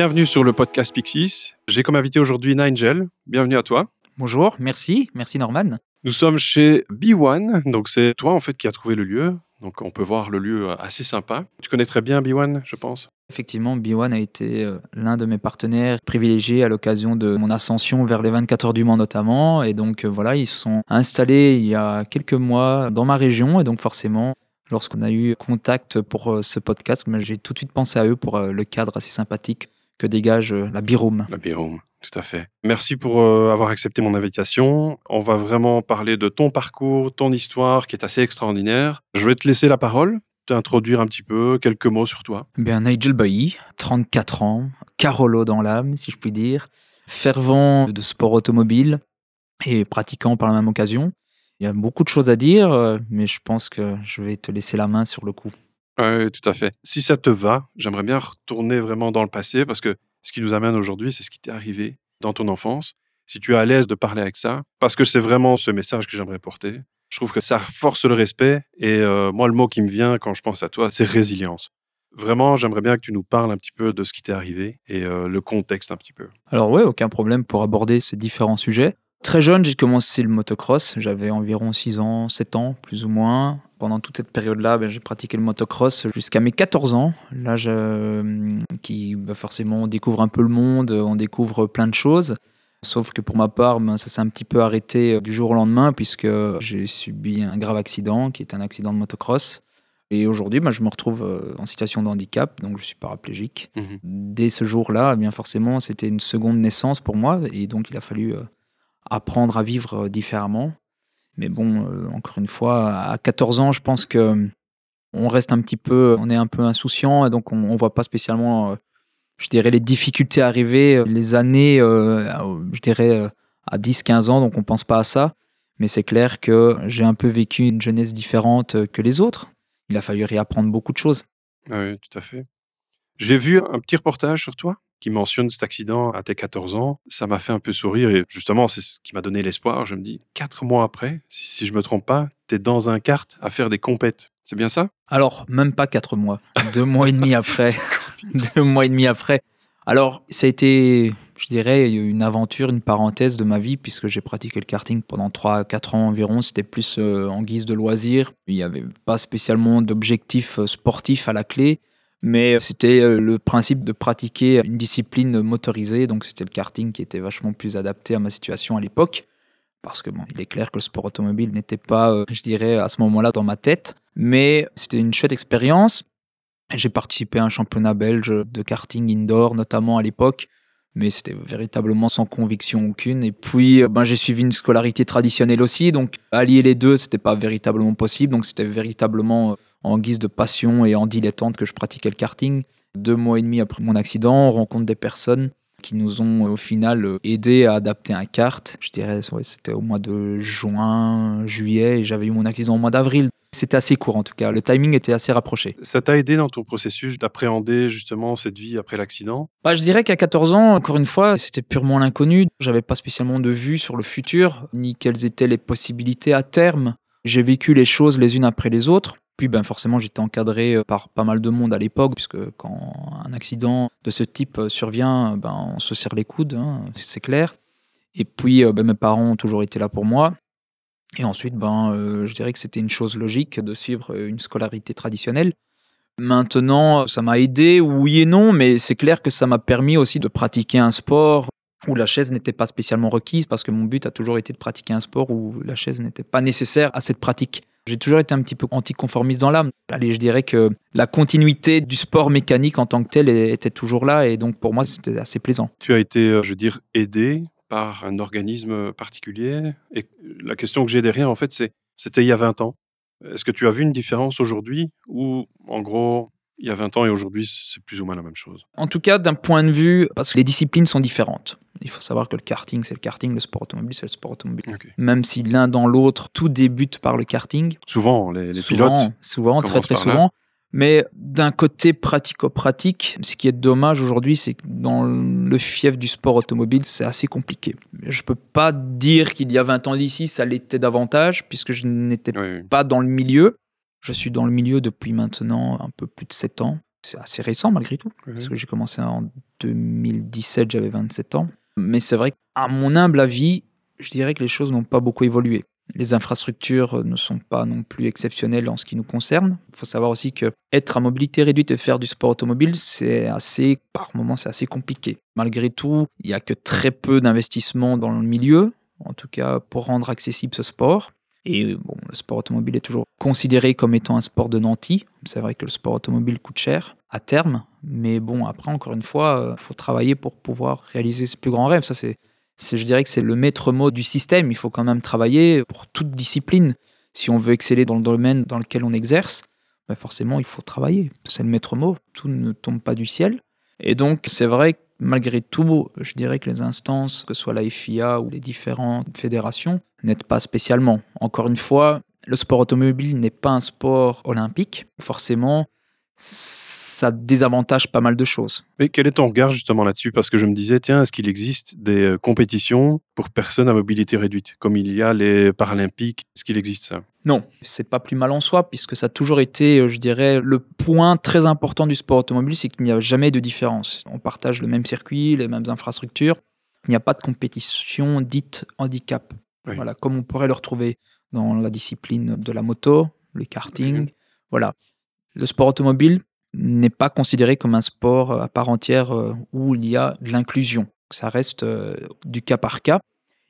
Bienvenue sur le podcast Pixis. J'ai comme invité aujourd'hui Nigel. Bienvenue à toi. Bonjour, merci, merci Norman. Nous sommes chez B1, donc c'est toi en fait qui as trouvé le lieu. Donc on peut voir le lieu assez sympa. Tu connais très bien B1, je pense. Effectivement, B1 a été euh, l'un de mes partenaires privilégiés à l'occasion de mon ascension vers les 24 heures du Mans notamment. Et donc euh, voilà, ils se sont installés il y a quelques mois dans ma région. Et donc forcément, lorsqu'on a eu contact pour euh, ce podcast, j'ai tout de suite pensé à eux pour le cadre assez sympathique que dégage la Biroom. La Biroom, tout à fait. Merci pour avoir accepté mon invitation. On va vraiment parler de ton parcours, ton histoire qui est assez extraordinaire. Je vais te laisser la parole introduire un petit peu, quelques mots sur toi eh Bien, Nigel Bailly, 34 ans, Carolo dans l'âme, si je puis dire, fervent de sport automobile et pratiquant par la même occasion. Il y a beaucoup de choses à dire, euh, mais je pense que je vais te laisser la main sur le coup. Oui, tout à fait. Si ça te va, j'aimerais bien retourner vraiment dans le passé parce que ce qui nous amène aujourd'hui, c'est ce qui t'est arrivé dans ton enfance. Si tu es à l'aise de parler avec ça, parce que c'est vraiment ce message que j'aimerais porter. Je trouve que ça force le respect. Et euh, moi, le mot qui me vient quand je pense à toi, c'est résilience. Vraiment, j'aimerais bien que tu nous parles un petit peu de ce qui t'est arrivé et euh, le contexte un petit peu. Alors ouais, aucun problème pour aborder ces différents sujets. Très jeune, j'ai commencé le motocross. J'avais environ 6 ans, 7 ans, plus ou moins. Pendant toute cette période-là, ben, j'ai pratiqué le motocross jusqu'à mes 14 ans. L'âge euh, qui, ben, forcément, on découvre un peu le monde, on découvre plein de choses. Sauf que pour ma part, ben, ça s'est un petit peu arrêté euh, du jour au lendemain puisque j'ai subi un grave accident qui est un accident de motocross. Et aujourd'hui, je me retrouve euh, en situation de handicap, donc je suis paraplégique. Mhm. Dès ce jour-là, eh bien forcément, c'était une seconde naissance pour moi et donc il a fallu apprendre à vivre différemment. Mais bon, encore une fois, à 14 ans, je pense que on reste un petit peu, on est un peu insouciant et donc on, ne voit pas spécialement je dirais, les difficultés arrivées, euh, les années, euh, je dirais, euh, à 10-15 ans, donc on ne pense pas à ça. Mais c'est clair que j'ai un peu vécu une jeunesse différente que les autres. Il a fallu réapprendre beaucoup de choses. Ah oui, tout à fait. J'ai vu un petit reportage sur toi qui mentionne cet accident à tes 14 ans. Ça m'a fait un peu sourire et justement, c'est ce qui m'a donné l'espoir. Je me dis, quatre mois après, si je me trompe pas, tu es dans un kart à faire des compètes. C'est bien ça? Alors, même pas quatre mois. Deux mois et demi après. deux mois et demi après. Alors, ça a été, je dirais, une aventure, une parenthèse de ma vie, puisque j'ai pratiqué le karting pendant 3-4 ans environ. C'était plus euh, en guise de loisir. Il n'y avait pas spécialement d'objectif euh, sportif à la clé, mais c'était euh, le principe de pratiquer une discipline motorisée. Donc, c'était le karting qui était vachement plus adapté à ma situation à l'époque. Parce que bon, il est clair que le sport automobile n'était pas, je dirais, à ce moment-là dans ma tête. Mais c'était une chouette expérience. J'ai participé à un championnat belge de karting indoor, notamment à l'époque, mais c'était véritablement sans conviction aucune. Et puis, euh, ben, j'ai suivi une scolarité traditionnelle aussi, donc allier les deux, c'était pas véritablement possible. Donc, c'était véritablement euh, en guise de passion et en dilettante que je pratiquais le karting. Deux mois et demi après mon accident, on rencontre des personnes qui nous ont au final aidé à adapter un kart. Je dirais, c'était au mois de juin, juillet, et j'avais eu mon accident au mois d'avril. C'était assez court en tout cas, le timing était assez rapproché. Ça t'a aidé dans ton processus d'appréhender justement cette vie après l'accident? Bah, Je dirais qu'à 14 ans, encore une fois, c'était purement l'inconnu. J'avais pas spécialement de vue sur le futur, ni quelles étaient les possibilités à terme. J'ai vécu les choses les unes après les autres. Puis ben forcément, j'étais encadré euh, par pas mal de monde à l'époque, puisque quand un accident de ce type euh, survient, ben, on se serre les coudes, hein, c'est clair. Et puis, euh, ben, mes parents ont toujours été là pour moi. Et ensuite, ben, je dirais que c'était une chose logique de suivre une scolarité traditionnelle. Maintenant, ça m'a aidé, oui et non, mais c'est clair que ça m'a permis aussi de pratiquer un sport où la chaise n'était pas spécialement requise, parce que mon but a toujours été de pratiquer un sport où la chaise n'était pas nécessaire à cette pratique. J'ai toujours été un petit peu anticonformiste dans l'âme. Allez, je dirais que la continuité du sport mécanique en tant que tel était toujours là, et donc pour moi, c'était assez plaisant. Tu as été, euh, je veux dire, aidé par un organisme particulier. Et la question que j'ai derrière, en fait, c'est c'était il y a 20 ans. Est-ce que tu as vu une différence aujourd'hui ou, en gros, il y a 20 ans et aujourd'hui, c'est plus ou moins la même chose En tout cas, d'un point de vue, parce que les disciplines sont différentes. Il faut savoir que le karting, c'est le karting, le sport automobile, c'est le sport automobile. Même si l'un dans l'autre, tout débute par le karting. Souvent, les, les pilotes. Souvent, très très souvent. Mais d'un côté pratico-pratique, ce qui est dommage aujourd'hui, c'est que dans le fief du sport automobile, c'est assez compliqué. Je ne peux pas dire qu'il y a 20 ans d'ici, ça l'était davantage, puisque je n'étais pas dans le milieu. Je suis dans le milieu depuis maintenant un peu plus de 7 ans. C'est assez récent malgré tout, parce que j'ai commencé en 2017, j'avais 27 ans. Mais c'est vrai qu'à mon humble avis, je dirais que les choses n'ont pas beaucoup évolué. Les infrastructures ne sont pas non plus exceptionnelles en ce qui nous concerne. Il faut savoir aussi que être à mobilité réduite et faire du sport automobile, c'est assez, par moments, c'est assez compliqué. Malgré tout, il n'y a que très peu d'investissement dans le milieu, en tout cas pour rendre accessible ce sport. Et bon, le sport automobile est toujours considéré comme étant un sport de nantis. C'est vrai que le sport automobile coûte cher à terme, mais bon, après, encore une fois, il faut travailler pour pouvoir réaliser ses plus grands rêves. Ça, c'est je dirais que c'est le maître mot du système. Il faut quand même travailler pour toute discipline. Si on veut exceller dans le domaine dans lequel on exerce, ben forcément, il faut travailler. C'est le maître mot. Tout ne tombe pas du ciel. Et donc, c'est vrai que malgré tout, je dirais que les instances, que ce soit la FIA ou les différentes fédérations, n'aident pas spécialement. Encore une fois, le sport automobile n'est pas un sport olympique. Forcément, ça désavantage pas mal de choses. Mais quel est ton regard justement là-dessus? Parce que je me disais, tiens, est-ce qu'il existe des euh, compétitions pour personnes à mobilité réduite, comme il y a les Paralympiques Est-ce qu'il existe ça? Non, c'est pas plus mal en soi, puisque ça a toujours été, euh, je dirais, le point très important du sport automobile, c'est qu'il n'y a jamais de différence. On partage le même circuit, les mêmes infrastructures. Il n'y a pas de compétition dite handicap. Voilà, comme on pourrait le retrouver dans la discipline de la moto, le karting. Voilà. Le sport automobile n'est pas considéré comme un sport euh, à part entière euh, où il y a de l'inclusion. Ça reste euh, du cas par cas.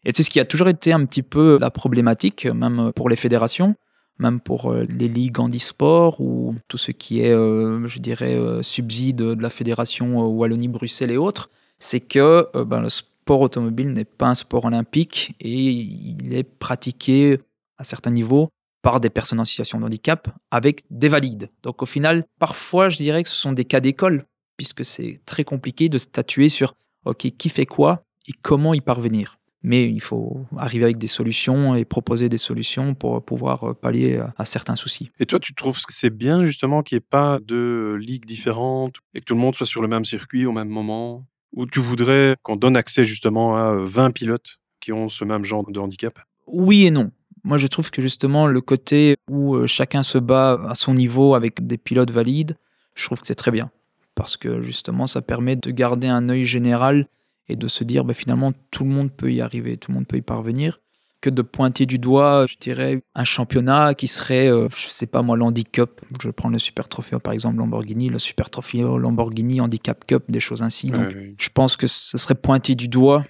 Et c'est ce qui a toujours été un petit peu la problématique, même pour les fédérations, même pour les ligues handisport ou tout ce qui est, je dirais, subside de la fédération Wallonie-Bruxelles et autres, c'est que ben, le sport automobile n'est pas un sport olympique et il est pratiqué à certains niveaux par des personnes en situation de handicap avec des valides. Donc au final, parfois, je dirais que ce sont des cas d'école, puisque c'est très compliqué de statuer sur OK, qui fait quoi et comment y parvenir. Mais il faut arriver avec des solutions et proposer des solutions pour pouvoir pallier à certains soucis. Et toi, tu trouves que c'est bien justement qu'il n'y ait pas de ligues différentes et que tout le monde soit sur le même circuit au même moment? Ou tu voudrais qu'on donne accès justement à 20 pilotes qui ont ce même genre de handicap? Oui et non. Moi, je trouve que justement, le côté où euh, chacun se bat à son niveau avec des pilotes valides, je trouve que c'est très bien. Parce que justement, ça permet de garder un œil général et de se dire, bah, finalement, tout le monde peut y arriver, tout le monde peut y parvenir. Que de pointer du doigt, je dirais, un championnat qui serait, je euh, je sais pas moi, l'Handicap. Je prends le Super Trophy, par exemple, Lamborghini, le Super Trophy Lamborghini Handicap Cup, des choses ainsi. Donc, je pense que ce serait pointer du doigt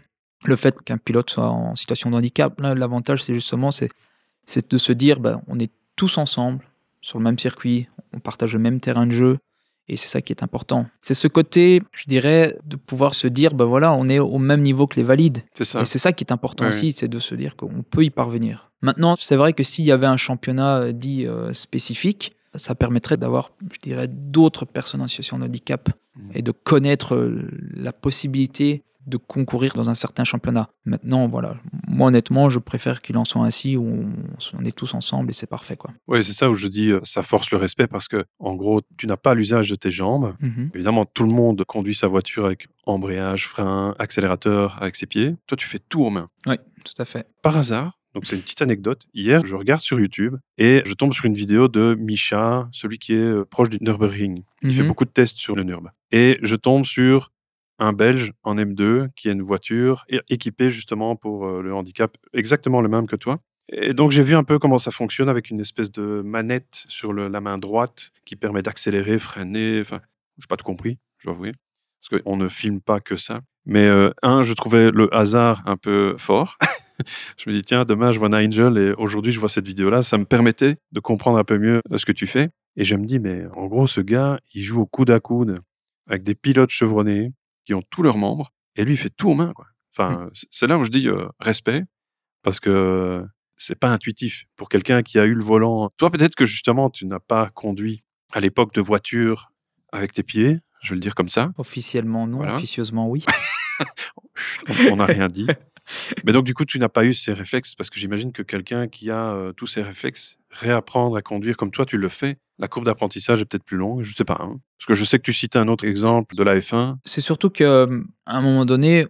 le fait qu'un pilote soit en situation de handicap, l'avantage, c'est justement c'est, de se dire ben, on est tous ensemble sur le même circuit, on partage le même terrain de jeu, et c'est ça qui est important. C'est ce côté, je dirais, de pouvoir se dire ben voilà, on est au même niveau que les valides. C'est ça. Et c'est ça qui est important aussi, c'est de se dire qu'on peut y parvenir. Maintenant, c'est vrai que s'il y avait un championnat euh, dit euh, spécifique, ça permettrait d'avoir, je dirais, d'autres personnes en situation de handicap mmh. et de connaître euh, la possibilité de concourir dans un certain championnat. Maintenant, voilà, moi honnêtement, je préfère qu'il en soit ainsi où on, est tous ensemble et c'est parfait. quoi. Oui, c'est ça où je dis euh, ça force le respect parce que, en gros, tu n'as pas l'usage de tes jambes. Mhm. Évidemment, tout le monde conduit sa voiture avec embrayage, frein, accélérateur avec ses pieds. Toi, tu fais tout en main. Oui, tout à fait. Par hasard, donc c'est une petite anecdote. Hier, je regarde sur YouTube et je tombe sur une vidéo de Micha, celui qui est euh, proche du Nürburgring. Il fait mhm. beaucoup de tests sur le Nürb. Et je tombe sur un Belge en M2 qui a une voiture équipée justement pour euh, le handicap, exactement le même que toi. Et donc j'ai vu un peu comment ça fonctionne avec une espèce de manette sur la main droite qui permet d'accélérer, freiner. Enfin, je n'ai pas tout compris, je dois avouer, parce qu'on ne filme pas que ça. Mais euh, un, je trouvais le hasard un peu fort. je me dis tiens, demain je vois Nigel et aujourd'hui je vois cette vidéo-là. Ça me permettait de comprendre un peu mieux euh, ce que tu fais. Et je me dis mais en gros ce gars, il joue au coude à coude avec des pilotes chevronnés qui ont tous leurs membres, et lui, il fait tout en main. Quoi. Enfin, mmh. c'est là où je dis euh, respect, parce que c'est pas intuitif pour quelqu'un qui a eu le volant. Toi, peut-être que justement, tu n'as pas conduit à l'époque de voiture avec tes pieds, je vais le dire comme ça. Officiellement, non. Officieusement, oui. on n'a rien dit. Mais donc, du coup, tu n'as pas eu ces réflexes, parce que j'imagine que quelqu'un qui a euh, tous ces réflexes, réapprendre à conduire comme toi, tu le fais, la courbe d'apprentissage est peut-être plus longue, je ne sais pas. Hein. Parce que je sais que tu citais un autre exemple de la F1. C'est surtout qu'à un moment donné,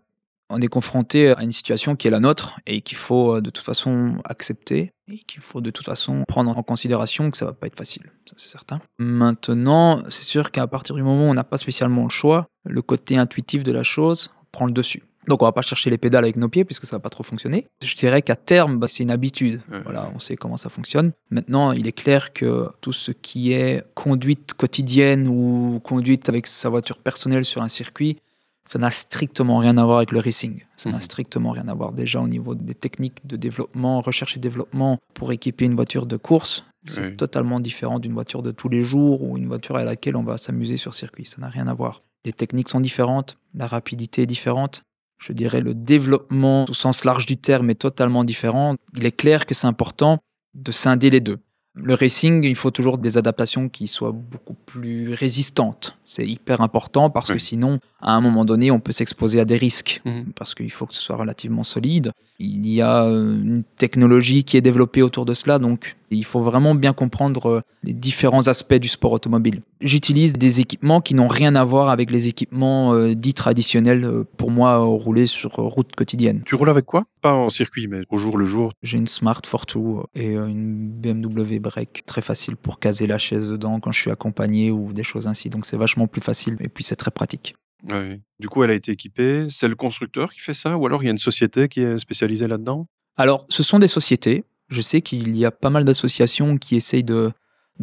on est confronté à une situation qui est la nôtre et qu'il faut euh, de toute façon accepter et qu'il faut de toute façon prendre en considération que ça va pas être facile, ça c'est certain. Maintenant, c'est sûr qu'à partir du moment où on n'a pas spécialement le choix, le côté intuitif de la chose prend le dessus. Donc on va pas chercher les pédales avec nos pieds puisque ça va pas trop fonctionner. Je dirais qu'à terme, bah, c'est une habitude. Voilà, on sait comment ça fonctionne. Maintenant, il est clair que tout ce qui est conduite quotidienne ou conduite avec sa voiture personnelle sur un circuit, ça n'a strictement rien à voir avec le racing. Ça n'a Mhm. strictement rien à voir déjà au niveau des techniques de développement, recherche et développement pour équiper une voiture de course. C'est totalement différent d'une voiture de tous les jours ou une voiture à laquelle on va s'amuser sur circuit. Ça n'a rien à voir. Les techniques sont différentes, la rapidité est différente. Je dirais le développement au sens large du terme est totalement différent. Il est clair que c'est important de scinder les deux. Le racing, il faut toujours des adaptations qui soient beaucoup plus résistantes. C'est hyper important parce que sinon, à un moment donné, on peut s'exposer à des risques Mhm. parce qu'il faut que ce soit relativement solide. Il y a euh, une technologie qui est développée autour de cela, donc il faut vraiment bien comprendre euh, les différents aspects du sport automobile. J'utilise des équipements qui n'ont rien à voir avec les équipements euh, dits traditionnels euh, pour moi rouler sur route quotidienne. Tu roules avec quoi? Pas en circuit, mais au jour le jour. J'ai une Smart Fortwo et une BMW Break très facile pour caser la chaise dedans quand je suis accompagné ou des choses ainsi. Donc c'est vachement plus facile et puis c'est très pratique. Du coup, elle a été équipée. C'est le constructeur qui fait ça Ou alors il y a une société qui est spécialisée là-dedans? Alors, ce sont des sociétés. Je sais qu'il y a pas mal d'associations qui essayent de,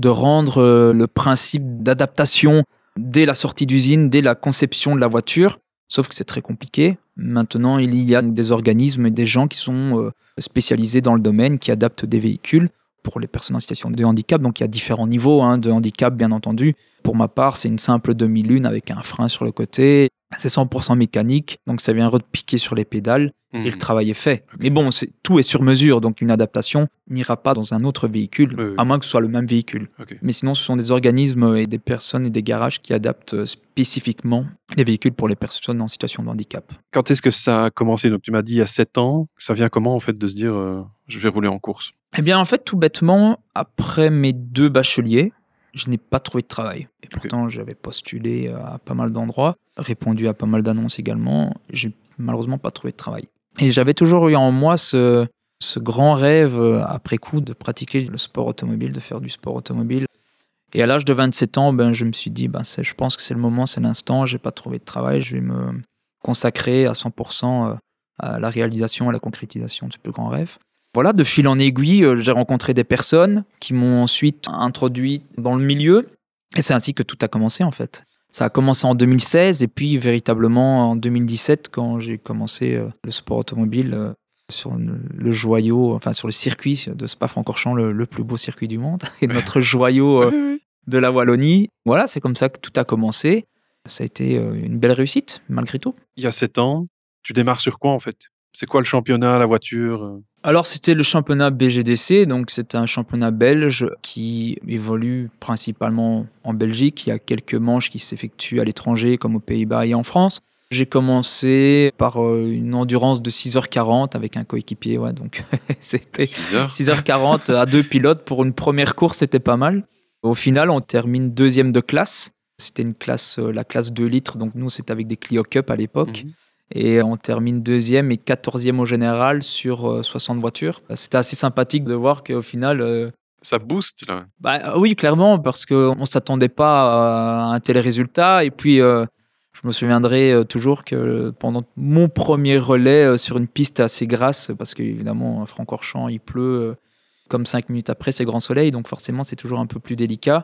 rendre euh, le principe d'adaptation dès la sortie d'usine, dès la conception de la voiture. Sauf que c'est très compliqué. Maintenant, il y a des organismes et des gens qui sont euh, spécialisés dans le domaine, qui adaptent des véhicules pour les personnes en situation de handicap. Donc, il y a différents niveaux hein, de handicap, bien entendu. Pour ma part, c'est une simple demi-lune avec un frein sur le côté. C'est 100% mécanique, donc ça vient repiquer sur les pédales et le Mhm. travail est fait. Mais bon, c'est- tout est sur mesure, donc une adaptation n'ira pas dans un autre véhicule, Oui, oui. à moins que ce soit le même véhicule. Mais sinon, ce sont des organismes et des personnes et des garages qui adaptent euh, spécifiquement les véhicules pour les personnes en situation de handicap. Quand est-ce que ça a commencé? Donc tu m'as dit il y a 7 ans. Ça vient comment en fait de se dire euh, je vais rouler en course? Eh bien, en fait, tout bêtement, après mes deux bacheliers, je n'ai pas trouvé de travail. Et pourtant, j'avais postulé à pas mal d'endroits, répondu à pas mal d'annonces également. J'ai malheureusement pas trouvé de travail. Et j'avais toujours eu en moi ce, ce grand rêve, euh, après coup, de pratiquer le sport automobile, de faire du sport automobile. Et à l'âge de 27 ans, ben, je me suis dit, ben, je pense que c'est le moment, c'est l'instant, j'ai pas trouvé de travail, je vais me consacrer à 100% euh, à la réalisation, à la concrétisation de ce plus grand rêve. Voilà, de fil en aiguille, euh, j'ai rencontré des personnes qui m'ont ensuite introduit dans le milieu. Et c'est ainsi que tout a commencé en fait. Ça a commencé en 2016 et puis véritablement en 2017 quand j'ai commencé euh, le sport automobile euh, sur le, joyau, enfin sur le circuit de Spa-Francorchamps, le, le plus beau circuit du monde, et notre joyau de la Wallonie. Voilà, c'est comme ça que tout a commencé. Ça a été une belle réussite malgré tout. Il y a 7 ans, tu démarres sur quoi en fait? C'est quoi le championnat, la voiture Alors, c'était le championnat BGDC, donc c'est un championnat belge qui évolue principalement en Belgique. Il y a quelques manches qui s'effectuent à l'étranger, comme aux Pays-Bas et en France. J'ai commencé par euh, une endurance de 6h40 avec un coéquipier, ouais, donc c'était 6 heures 6h40 à deux pilotes pour une première course, c'était pas mal. Au final, on termine deuxième de classe. C'était une classe, euh, la classe 2 litres, donc nous, c'était avec des Clio Cup à l'époque. Mhm. Et on termine deuxième et quatorzième au général sur euh, 60 voitures. C'était assez sympathique de voir qu'au final, euh, Ça booste là. bah, euh, oui, clairement, parce qu'on ne s'attendait pas à un tel résultat. Et puis, euh, je me souviendrai euh, toujours que pendant mon premier relais euh, sur une piste assez grasse, parce qu'évidemment, à Francorchamps, il pleut, euh, comme cinq minutes après, c'est grand soleil, donc forcément, c'est toujours un peu plus délicat.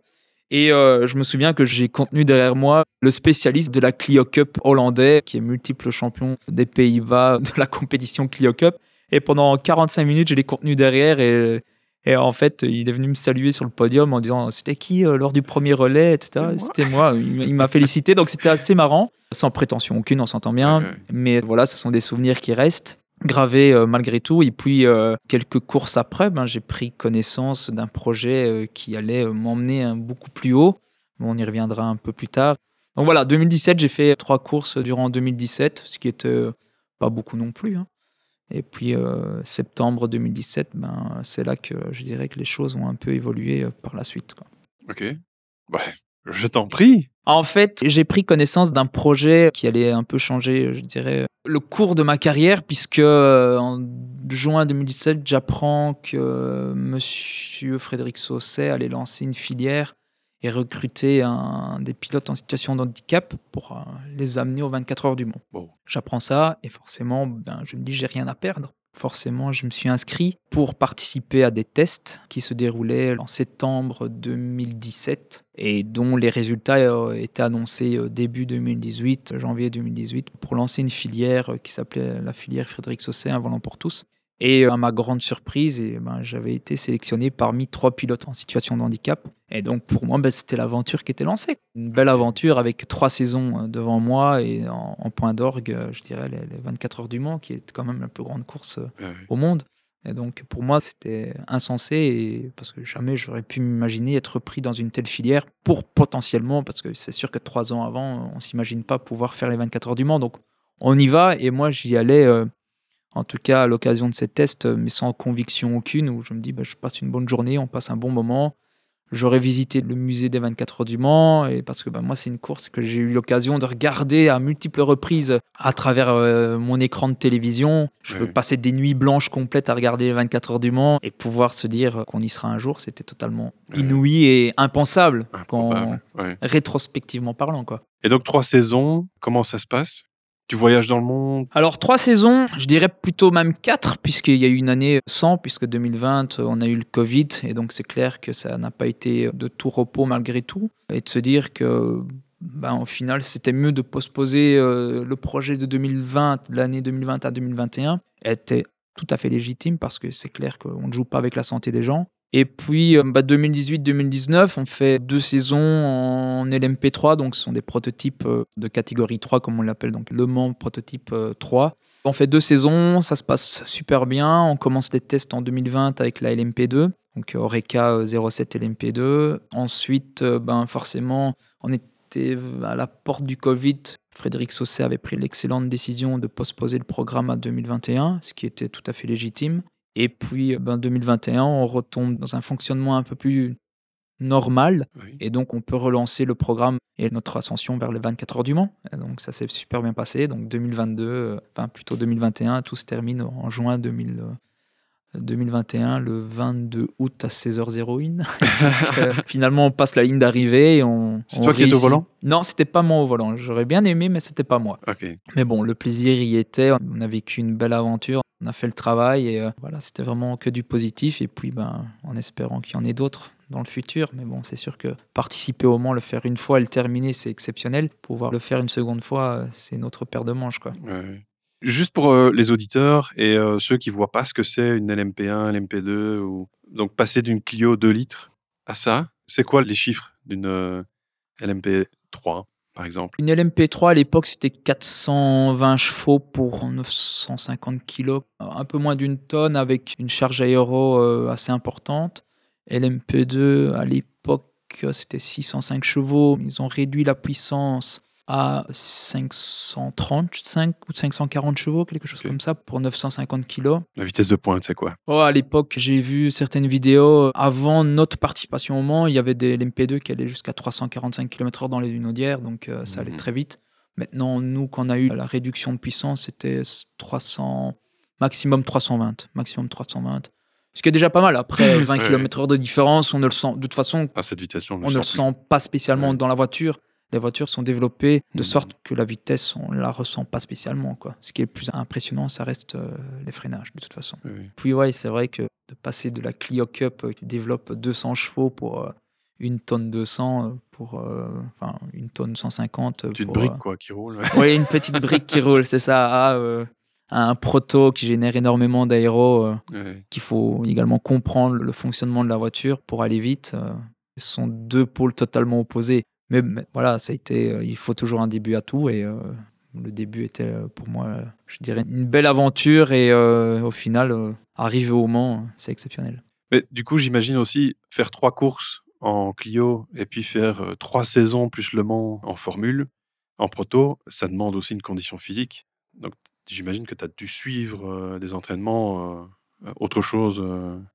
Et euh, je me souviens que j'ai contenu derrière moi le spécialiste de la Clio Cup hollandais, qui est multiple champion des Pays-Bas de la compétition Clio Cup. Et pendant 45 minutes, je l'ai contenu derrière et et en fait, il est venu me saluer sur le podium en disant C'était qui euh, lors du premier relais, etc. C'était moi. Il m'a- félicité, donc c'était assez marrant. Sans prétention aucune, on s'entend bien. Mais voilà, ce sont des souvenirs qui restent gravés euh, malgré tout. Et puis, euh, quelques courses après, ben, j'ai pris connaissance d'un projet euh, qui allait m'emmener hein, beaucoup plus haut. On y reviendra un peu plus tard. Donc voilà, 2017, j'ai fait trois courses durant 2017, ce qui était pas beaucoup non plus. hein. Et puis septembre 2017, ben, c'est là que je dirais que les choses ont un peu évolué par la suite. Ok. Ouais. Je t'en prie. En fait, j'ai pris connaissance d'un projet qui allait un peu changer, je dirais, le cours de ma carrière, puisque euh, en juin 2017, j'apprends que Monsieur Frédéric Sausset allait lancer une filière et recruter un, des pilotes en situation de handicap pour euh, les amener aux 24 heures du Mans. Bon. J'apprends ça et forcément, ben, je me dis, j'ai rien à perdre. Forcément, je me suis inscrit pour participer à des tests qui se déroulaient en septembre 2017 et dont les résultats euh, étaient annoncés euh, début 2018, janvier 2018, pour lancer une filière euh, qui s'appelait la filière Frédéric Sausset, un volant pour tous. Et à ma grande surprise, et ben, j'avais été sélectionné parmi trois pilotes en situation de handicap. Et donc pour moi, ben, c'était l'aventure qui était lancée. Une belle aventure avec trois saisons devant moi et en, en point d'orgue, je dirais les, les, 24 heures du Mans, qui est quand même la plus grande course au monde. Et donc pour moi, c'était insensé et parce que jamais j'aurais pu m'imaginer être pris dans une telle filière pour potentiellement, parce que c'est sûr que trois ans avant, on s'imagine pas pouvoir faire les 24 heures du Mans. Donc on y va et moi j'y allais. euh, en tout cas, à l'occasion de ces tests, mais sans conviction aucune, où je me dis, bah, je passe une bonne journée, on passe un bon moment. J'aurais visité le musée des 24 heures du Mans, et parce que bah, moi, c'est une course que j'ai eu l'occasion de regarder à multiples reprises à travers euh, mon écran de télévision. Je veux passer des nuits blanches complètes à regarder les 24 heures du Mans et pouvoir se dire qu'on y sera un jour, c'était totalement inouï et impensable, quand, rétrospectivement parlant. quoi. Et donc, trois saisons, comment ça se passe? Tu voyages dans le monde? Alors trois saisons, je dirais plutôt même quatre, puisqu'il y a eu une année sans, puisque 2020, on a eu le Covid, et donc c'est clair que ça n'a pas été de tout repos malgré tout, et de se dire que, ben, au final, c'était mieux de postposer euh, le projet de 2020, de l'année 2020 à 2021, était tout à fait légitime, parce que c'est clair qu'on ne joue pas avec la santé des gens. Et puis, euh, bah, 2018-2019, on fait deux saisons en LMP3, donc ce sont des prototypes euh, de catégorie 3, comme on l'appelle, donc Le Mans prototype euh, 3. On fait deux saisons, ça se passe super bien. On commence les tests en 2020 avec la LMP2, donc euh, Oreca euh, 07 LMP2. Ensuite, euh, ben, forcément, on était à la porte du Covid. Frédéric Sausset avait pris l'excellente décision de postposer le programme à 2021, ce qui était tout à fait légitime. Et puis, ben, 2021, on retombe dans un fonctionnement un peu plus normal. Oui. Et donc, on peut relancer le programme et notre ascension vers les 24 heures du Mans. Et donc, ça s'est super bien passé. Donc, 2022, euh, enfin, plutôt 2021, tout se termine en juin 2000, euh, 2021, le 22 août à 16h01. Parce que, finalement, on passe la ligne d'arrivée et on. C'est toi qui étais au volant? Non, c'était pas moi au volant. J'aurais bien aimé, mais c'était pas moi. Ok. Mais bon, le plaisir y était. On a vécu une belle aventure. On a fait le travail et euh, voilà, c'était vraiment que du positif. Et puis, ben, en espérant qu'il y en ait d'autres dans le futur. Mais bon, c'est sûr que participer au Mans, le faire une fois et le terminer, c'est exceptionnel. Pouvoir le faire une seconde fois, euh, c'est notre paire de manches, quoi. Juste pour euh, les auditeurs et ceux qui voient pas ce que c'est une LMP1, LMP2, ou... donc passer d'une Clio 2 litres à ça, c'est quoi les chiffres d'une euh, LMP3 par exemple Une LMP3 à l'époque, c'était 420 chevaux pour 950 kilos, un peu moins d'une tonne avec une charge aéro euh, assez importante. LMP2 à l'époque, c'était 605 chevaux. Ils ont réduit la puissance à 535 ou 540 chevaux, quelque chose comme ça, pour 950 kilos. La vitesse de pointe, c'est quoi? Oh, à l'époque, j'ai vu certaines vidéos. Avant notre participation au Mans, il y avait des LMP2 qui allaient jusqu'à 345 km/h dans les lunaudières, donc euh, ça allait Mhm. très vite. Maintenant, nous, quand on a eu la réduction de puissance, c'était 300, maximum 320, maximum 320. Ce qui est déjà pas mal. Après 20 Ouais. km/h de différence, on ne le sent. De toute façon, À cette vitesse, on, on ne le sent sent pas spécialement Ouais. dans la voiture. Les voitures sont développées de Mhm. sorte que la vitesse, on la ressent pas spécialement. Quoi. Ce qui est le plus impressionnant, ça reste euh, les freinages, de toute façon. Oui. Puis ouais, c'est vrai que de passer de la Clio Cup euh, qui développe 200 chevaux pour euh, une tonne 200, euh, pour euh, enfin une tonne 150. euh, Petite pour, brique quoi qui roule. euh, ouais, une petite brique qui roule, c'est ça. à, euh, à un proto qui génère énormément d'aéro, euh, qu'il faut également comprendre le fonctionnement de la voiture pour aller vite. euh, ce sont deux pôles totalement opposés. Mais, voilà, ça a été, euh, il faut toujours un début à tout et euh, le début était euh, pour moi, je dirais, une belle aventure et au final, arriver au Mans, c'est exceptionnel. Mais du coup, j'imagine aussi faire trois courses en Clio et puis faire trois saisons plus Le Mans en Formule, en proto, ça demande aussi une condition physique. Donc j'imagine que tu as dû suivre des entraînements, autre chose.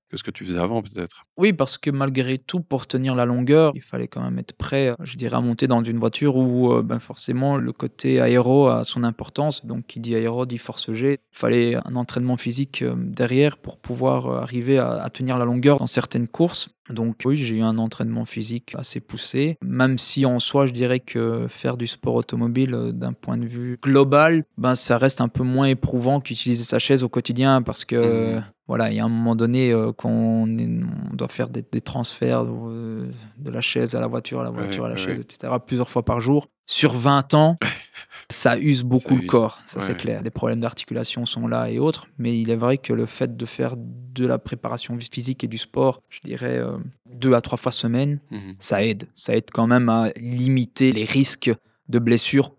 Euh. que ce que tu faisais avant, peut-être. Oui, parce que malgré tout, pour tenir la longueur, il fallait quand même être prêt, je dirais, à monter dans une voiture où euh, ben, forcément le côté aéro a son importance. Donc, qui dit aéro dit force G. Il fallait un entraînement physique euh, derrière pour pouvoir euh, arriver à, tenir la longueur dans certaines courses. Donc oui, j'ai eu un entraînement physique assez poussé, même si en soi, je dirais que faire du sport automobile d'un point de vue global, ben ça reste un peu moins éprouvant qu'utiliser sa chaise au quotidien parce que mmh. Voilà, il y a un moment donné qu'on on doit faire des, transferts de, la chaise à la voiture, à la voiture à la chaise, etc. plusieurs fois par jour. Sur 20 ans, ça use beaucoup le corps, ça c'est clair. Les problèmes d'articulation sont là et autres, mais il est vrai que le fait de faire de la préparation physique et du sport, je dirais euh, deux à trois fois semaine, mmh ça aide. Ça aide quand même à limiter les risques de blessures,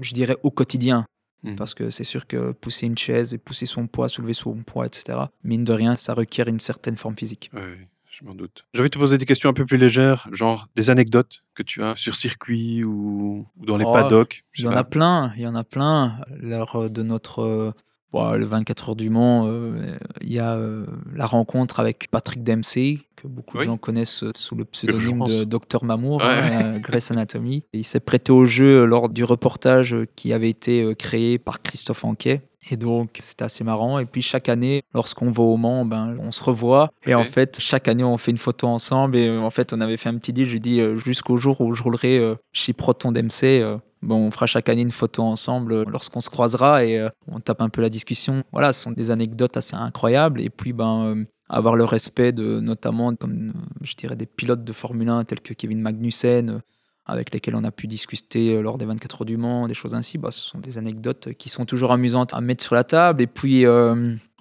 je dirais, au quotidien. Mmh. Parce que c'est sûr que pousser une chaise et pousser son poids, soulever son poids, etc., mine de rien, ça requiert une certaine forme physique. Oui, je m'en doute. J'ai envie de te poser des questions un peu plus légères, genre des anecdotes que tu as sur circuit ou, dans les oh, paddocks. Il y en a plein, il y en a plein. Lors de notre euh, le 24 heures du Mans, euh, il y a euh, la rencontre avec Patrick Dempsey, que beaucoup de gens connaissent sous le pseudonyme de Dr Mamour, hein, Grace Anatomy. il s'est prêté au jeu lors du reportage qui avait été créé par Christophe Anquet. Et donc, c'était assez marrant. Et puis, chaque année, lorsqu'on va au Mans, ben, on se revoit. Et en fait, chaque année, on fait une photo ensemble. Et en fait, on avait fait un petit deal. Je lui dis, jusqu'au jour où je roulerai chez Proton Dempsey, Bon, on fera chaque année une photo ensemble euh, lorsqu'on se croisera et euh, on tape un peu la discussion. Voilà, ce sont des anecdotes assez incroyables. Et puis, ben, euh, avoir le respect de, notamment, comme je dirais, des pilotes de Formule 1 tels que Kevin Magnussen, avec lesquels on a pu discuter lors des 24 heures du Mans, des choses ainsi. Bah, ce sont des anecdotes qui sont toujours amusantes à mettre sur la table. Et puis,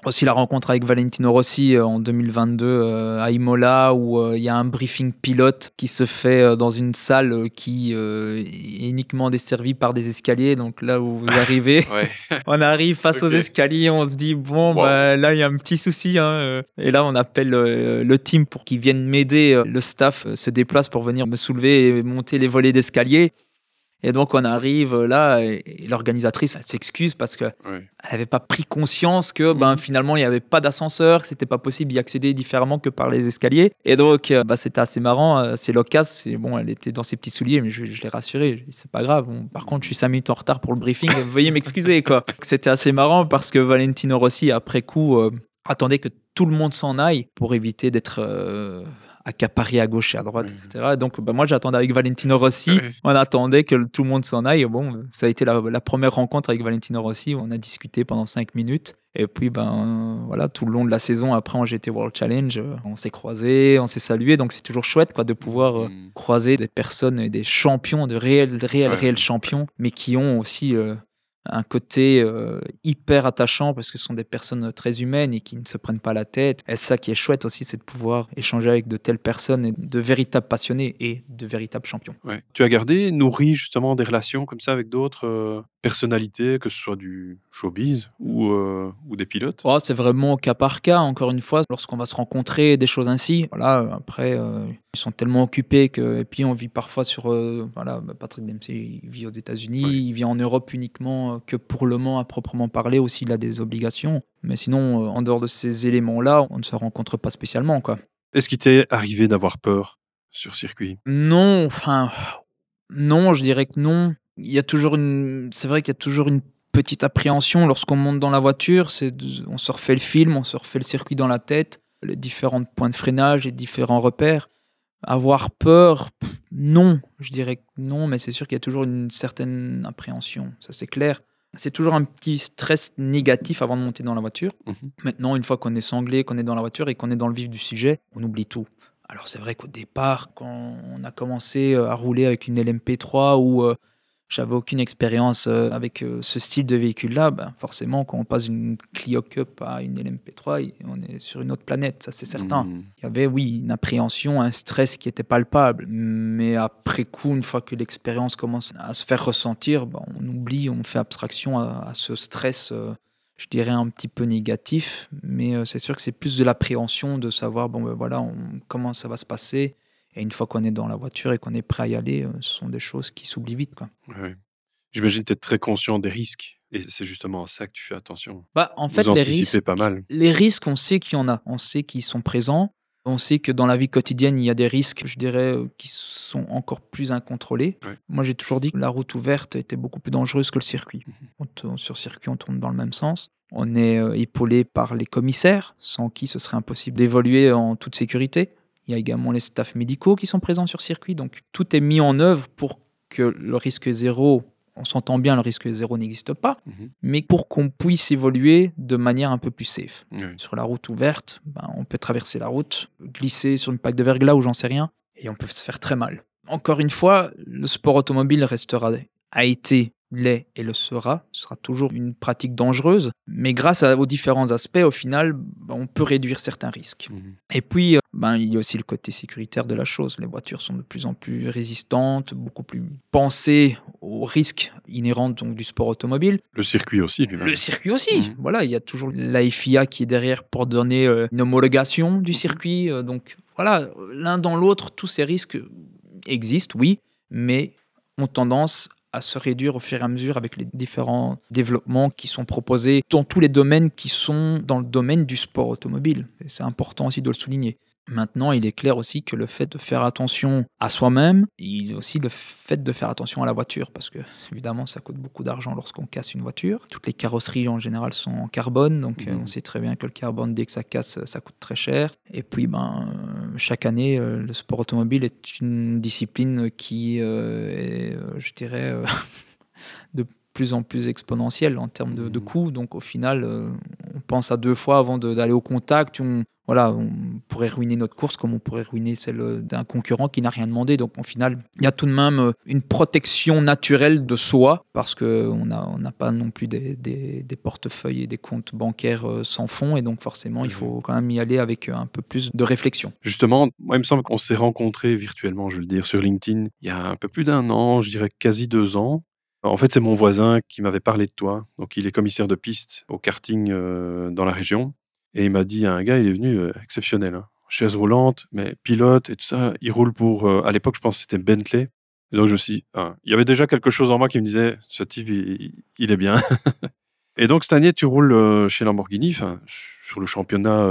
aussi la rencontre avec Valentino Rossi euh, en 2022 euh, à Imola où euh, il y a un briefing pilote qui se fait dans une salle qui est uniquement desservie par des escaliers. Donc là où vous arrivez, on arrive face aux escaliers, on se dit bon bah, là il y a un petit souci. Hein, et là on appelle le team pour qu'ils viennent m'aider. Le staff se déplace pour venir me soulever et monter les volets d'escalier. Et donc on arrive là et, l'organisatrice s'excuse parce que elle n'avait pas pris conscience que ben mhm. finalement il n'y avait pas d'ascenseur, que c'était pas possible d'y accéder différemment que par les escaliers. Et donc euh, bah, c'était assez marrant, euh, c'est l'occasion. Bon, elle était dans ses petits souliers, mais je, l'ai rassurée, c'est pas grave. par contre, je suis 5 minutes en retard pour le briefing, veuillez m'excuser quoi. C'était assez marrant parce que Valentino Rossi après coup euh, attendait que tout le monde s'en aille pour éviter d'être accaparé à gauche et à droite, etc. Donc, bah, moi, j'attendais avec Valentino Rossi. On attendait que tout le monde s'en aille. Bon, ça a été la, première rencontre avec Valentino Rossi. on a discuté pendant cinq minutes. Et puis, ben, voilà, tout le long de la saison, après, en GT World Challenge, on s'est croisés, on s'est salués. Donc, c'est toujours chouette, quoi, de pouvoir euh, mm. croiser des personnes, des champions, de réels, réels, réels champions, mais qui ont aussi euh, un côté euh, hyper attachant parce que ce sont des personnes très humaines et qui ne se prennent pas la tête. Et ça qui est chouette aussi, c'est de pouvoir échanger avec de telles personnes, et de véritables passionnés et de véritables champions. Tu as gardé, nourri justement des relations comme ça avec d'autres euh, personnalités, que ce soit du showbiz ou, euh, ou des pilotes? Oh, C'est vraiment cas par cas, encore une fois, lorsqu'on va se rencontrer, des choses ainsi. Voilà, après, ils sont tellement occupés que. Et puis, on vit parfois sur. voilà, bah, Patrick Dempsey, il vit aux États-Unis, il vit en Europe uniquement que pour le Mans à proprement parler aussi il a des obligations. Mais sinon, euh, en dehors de ces éléments-là, on ne se rencontre pas spécialement. quoi. Est-ce qu'il t'est arrivé d'avoir peur sur circuit? Non, enfin, non, je dirais que non. Il y a toujours une, c'est vrai qu'il y a toujours une petite appréhension lorsqu'on monte dans la voiture. C'est, on se refait le film, on se refait le circuit dans la tête, les différents points de freinage, les différents repères. Avoir peur, non, je dirais que non, mais c'est sûr qu'il y a toujours une certaine appréhension, ça c'est clair. C'est toujours un petit stress négatif avant de monter dans la voiture. Mhm. Maintenant, une fois qu'on est sanglé, qu'on est dans la voiture et qu'on est dans le vif du sujet, on oublie tout. Alors c'est vrai qu'au départ, quand on a commencé euh, à rouler avec une LMP3 ou euh, j'avais aucune expérience euh, avec euh, ce style de véhicule-là, ben forcément, quand on passe d'une Clio Cup à une LMP3, on est sur une autre planète, ça c'est certain. Mmh. Il y avait, oui, une appréhension, un stress qui était palpable, mais après coup, une fois que l'expérience commence à se faire ressentir, ben, on oublie, on fait abstraction à, ce stress. Euh, je dirais un petit peu négatif, mais c'est sûr que c'est plus de l'appréhension de savoir bon ben voilà comment ça va se passer, et une fois qu'on est dans la voiture et qu'on est prêt à y aller, euh, ce sont des choses qui s'oublient vite. Quoi. J'imagine que tu es très conscient des risques Et c'est justement à ça que tu fais attention. Bah, en Vous fait, les anticipez risques, pas mal. les risques, on sait qu'il y en a. On sait qu'ils sont présents. On sait que dans la vie quotidienne, il y a des risques, je dirais, euh, qui sont encore plus incontrôlés. Ouais. Moi, j'ai toujours dit que la route ouverte était beaucoup plus dangereuse que le circuit. On tourne- sur circuit, on tourne dans le même sens. On est euh, épaulé par les commissaires, sans qui ce serait impossible d'évoluer en toute sécurité. Il y a également les staffs médicaux qui sont présents sur circuit. Donc, tout est mis en œuvre pour que le risque zéro, on s'entend bien, le risque zéro n'existe pas, Mhm. mais pour qu'on puisse évoluer de manière un peu plus safe. Sur la route ouverte, ben, on peut traverser la route, glisser sur une plaque de verglas ou j'en sais rien, et on peut se faire très mal. Encore une fois, le sport automobile restera, a été, l'est et le sera. Ce sera toujours une pratique dangereuse, mais grâce à- aux différents aspects, au final, ben, on peut réduire certains risques. Mhm. Et puis, euh, ben, il y a aussi le côté sécuritaire de la chose. Les voitures sont de plus en plus résistantes, beaucoup plus pensées aux risques inhérents donc, du sport automobile. Le circuit aussi, lui-même. Le circuit aussi. Mhm. Voilà, il y a toujours la FIA qui est derrière pour donner euh, une homologation Mhm. du circuit. euh, donc voilà, l'un dans l'autre, tous ces risques existent, oui, mais ont tendance à se réduire au fur et à mesure avec les différents développements qui sont proposés dans tous les domaines qui sont dans le domaine du sport automobile. C'est important aussi de le souligner. Maintenant, il est clair aussi que le fait de faire attention à soi-même, il aussi le fait de faire attention à la voiture, parce que évidemment, ça coûte beaucoup d'argent lorsqu'on casse une voiture. Toutes les carrosseries en général sont en carbone, donc euh, Mhm. on sait très bien que le carbone, dès que ça casse, ça coûte très cher. Et puis, ben, euh, chaque année, euh, le sport automobile est une discipline qui euh, est, je dirais, euh, de plus en plus exponentielle en termes de, de Mhm. coûts. Donc, au final, euh, pense à deux fois avant d'aller au contact. On, voilà, on pourrait ruiner notre course comme on pourrait ruiner celle d'un concurrent qui n'a rien demandé. Donc, au final, il y a tout de même euh, une protection naturelle de soi parce qu'on n'a on n'a pas non plus des, des- des portefeuilles et des comptes bancaires euh, sans fonds. Et donc, forcément, il Mhm. faut quand même y aller avec euh, un peu plus de réflexion. Justement, moi, il me semble qu'on s'est rencontrés virtuellement, je veux le dire, sur LinkedIn, il y a un peu plus d'un an, je dirais quasi deux ans. En fait, c'est mon voisin qui m'avait parlé de toi. Donc, il est commissaire de piste au karting euh, dans la région. Et il m'a dit, un gars, il est venu euh, exceptionnel. hein. Chaise roulante, mais pilote et tout ça. Il roule pour, euh, à l'époque, je pense que c'était Bentley. Et donc, je me suis dit, ah, il y avait déjà quelque chose en moi qui me disait, ce type, il, il est bien. et donc, cette année, tu roules euh, chez Lamborghini, sur le championnat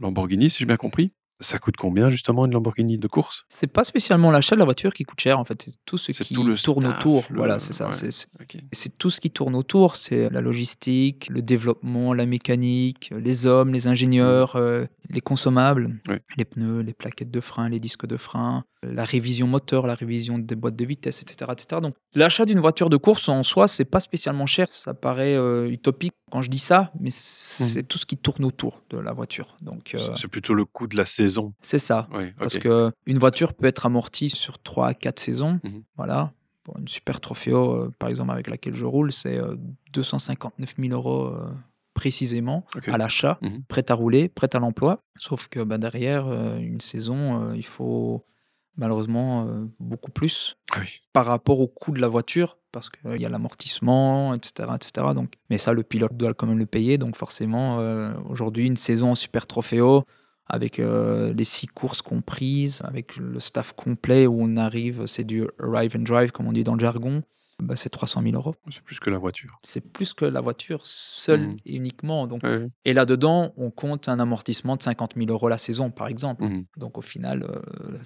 Lamborghini, si j'ai bien compris. Ça coûte combien, justement, une Lamborghini de course? C'est pas spécialement l'achat de la voiture qui coûte cher, en fait, c'est tout ce qui tout le tourne staff, autour. le- Voilà, c'est ça. ouais. c'est- tout ce qui tourne autour, c'est la logistique, le développement, la mécanique, les hommes, les ingénieurs, euh, les consommables, Mmh. Les pneus, les plaquettes de frein, les disques de frein, la révision moteur, la révision des boîtes de vitesse, etc. etc. Donc l'achat d'une voiture de course en soi, c'est pas spécialement cher, ça paraît euh, utopique quand je dis ça, mais c'est tout ce qui tourne autour de la voiture. Donc euh, C'est- plutôt le coût de la saison. c'est ça. Oui, Parce que une voiture peut être amortie sur 3 à 4 saisons. Mhm. Voilà. Une super Trofeo, euh, par exemple, avec laquelle je roule, c'est euh, 259 000 euros euh, précisément à l'achat, Mhm. prête à rouler, prête à l'emploi. Sauf que bah, derrière, euh, une saison, euh, il faut malheureusement euh, beaucoup plus oui. par rapport au coût de la voiture, parce qu'il y a l'amortissement, etc., etc. Donc, mais ça, le pilote doit quand même le payer. Donc forcément, euh, aujourd'hui, une saison en Super Trofeo, avec euh, les six courses comprises, avec le staff complet où on arrive, c'est du arrive and drive, comme on dit dans le jargon, bah, c'est 300 000 euros. C'est plus que la voiture. C'est plus que la voiture seule Mhm. et uniquement. Donc, et là-dedans, on compte un amortissement de 50 000 euros la saison, par exemple. Mhm. Donc au final, euh,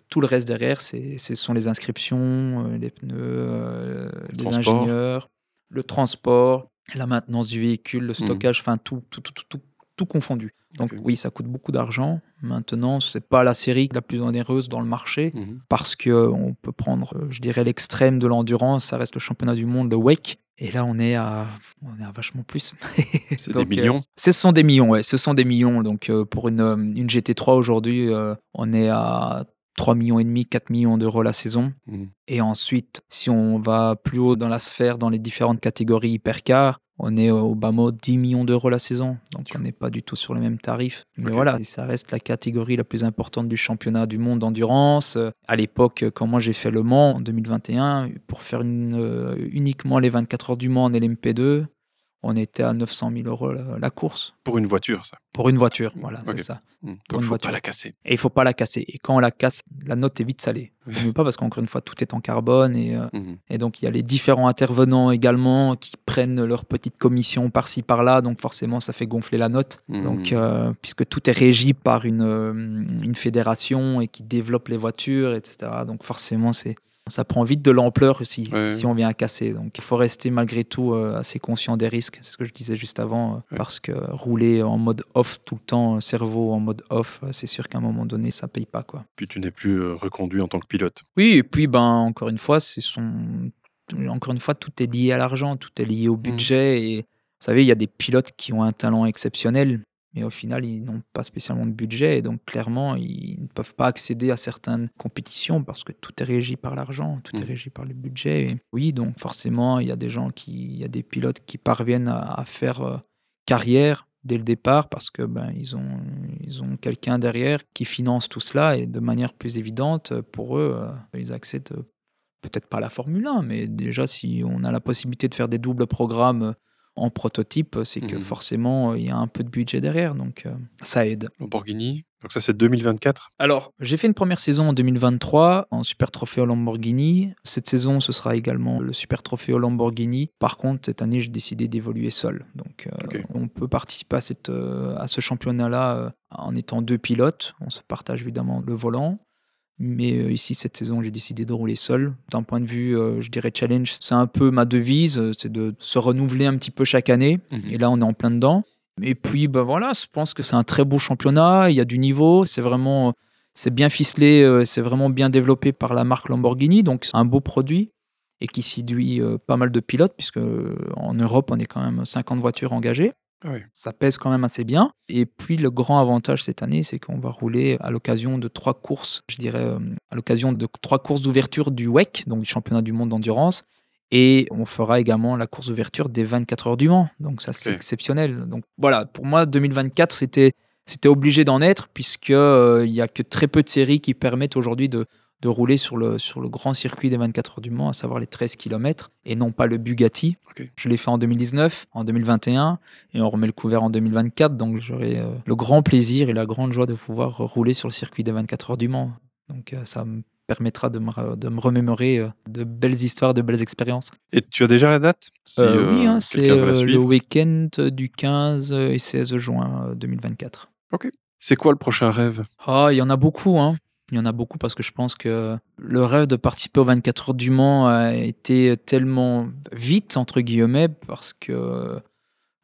tout le reste derrière, ce sont les inscriptions, euh, les pneus, euh, les ingénieurs, le transport, la maintenance du véhicule, le Mhm. stockage, enfin tout, tout, tout, tout, tout confondu. Donc oui, ça coûte beaucoup d'argent. Maintenant, c'est pas la série la plus onéreuse dans le marché Mhm. parce que euh, on peut prendre, euh, je dirais, l'extrême de l'endurance. Ça reste le championnat du monde de wake. Et là, on est à, on est à vachement plus. C'est des euh, millions. ce sont des millions, ouais. Ce sont des millions. Donc, euh, pour une, une GT3 aujourd'hui, euh, on est à 3 millions et demi, 4 millions d'euros la saison. Mhm. Et ensuite, si on va plus haut dans la sphère, dans les différentes catégories hypercars, on est au bas mot 10 millions d'euros la saison. Donc, on n'est pas du tout sur les mêmes tarifs. Mais voilà, ça reste la catégorie la plus importante du championnat du monde d'endurance. À l'époque, quand moi j'ai fait Le Mans en 2021, pour faire une, euh, uniquement les 24 heures du Mans en LMP2, on était à 900 000 euros la, course. Pour une voiture, ça. Pour une voiture, voilà, c'est ça. Hmm. Pour Donc, une faut voiture. pas la casser. Et il faut pas la casser. Et quand on la casse, la note est vite salée. Oui. Vaut mieux pas parce qu'encore une fois, tout est en carbone. Et, euh, Mhm. et donc, il y a les différents intervenants également qui prennent leur petite commission par-ci, par-là. Donc, forcément, ça fait gonfler la note. Mhm. Donc, euh, puisque tout est régi par une, euh, une fédération et qui développe les voitures, etc. Donc, forcément, c'est ça prend vite de l'ampleur si, Ouais. si on vient à casser. Donc, il faut rester malgré tout euh, assez conscient des risques. C'est ce que je disais juste avant, euh, Ouais. parce que rouler en mode off tout le temps, euh, cerveau en mode off, c'est sûr qu'à un moment donné, ça paye pas, quoi. Puis tu n'es plus reconduit en tant que pilote. Oui, et puis ben encore une fois, c'est son encore une fois tout est lié à l'argent, tout est lié au budget et vous savez, il y a des pilotes qui ont un talent exceptionnel, mais au final, ils n'ont pas spécialement de budget et donc clairement, ils ne peuvent pas accéder à certaines compétitions parce que tout est régi par l'argent, tout est Mhm. régi par le budget. Et oui, donc forcément, il y a des gens qui il y a des pilotes qui parviennent à, à faire euh, carrière dès le départ parce que ben ils ont ils ont quelqu'un derrière qui finance tout cela et de manière plus évidente pour eux euh, ils accèdent euh, peut-être pas à la Formule 1 mais déjà si on a la possibilité de faire des doubles programmes en prototype c'est que Mhm. forcément il y a un peu de budget derrière donc euh, ça aide. Lamborghini. Donc ça, c'est 2024. Alors, j'ai fait une première saison en 2023 en Super Trophée au Lamborghini. Cette saison, ce sera également le Super Trophée au Lamborghini. Par contre, cette année, j'ai décidé d'évoluer seul. Donc, euh, on peut participer à, cette, euh, à ce championnat-là en étant deux pilotes. On se partage évidemment le volant. Mais euh, ici, cette saison, j'ai décidé de rouler seul. D'un point de vue, euh, je dirais, challenge, c'est un peu ma devise, euh, c'est de se renouveler un petit peu chaque année. Mhm. Et là, on est en plein dedans. Et puis, ben voilà, je pense que c'est un très beau championnat. Il y a du niveau. C'est vraiment, c'est bien ficelé. C'est vraiment bien développé par la marque Lamborghini. Donc, c'est un beau produit et qui séduit pas mal de pilotes, puisque en Europe, on est quand même 50 voitures engagées. Oui. Ça pèse quand même assez bien. Et puis, le grand avantage cette année, c'est qu'on va rouler à l'occasion de trois courses, je dirais, euh, à l'occasion de trois courses d'ouverture du WEC, donc du championnat du monde d'endurance. Et on fera également la course d'ouverture des 24 heures du Mans. Donc ça, c'est exceptionnel. Donc voilà, pour moi, 2024, c'était c'était obligé d'en être, puisque euh, il y a que très peu de séries qui permettent aujourd'hui de, de rouler sur le, sur le grand circuit des 24 heures du Mans, à savoir les 13 km, et non pas le Bugatti. Ok. Je l'ai fait en 2019, en 2021, et on remet le couvert en 2024. Donc j'aurai euh, le grand plaisir et la grande joie de pouvoir rouler sur le circuit des 24 heures du Mans. Donc euh, ça me permettra de me, de me remémorer euh, de belles histoires, de belles expériences. Et tu as déjà la date? Si, Euh, oui, hein, c'est le week-end du 15 et 16 juin euh, 2024. C'est quoi le prochain rêve? Ah, il y en a beaucoup, hein. Il y en a beaucoup parce que je pense que le rêve de participer aux 24 heures du Mans a été tellement vite, entre guillemets, parce que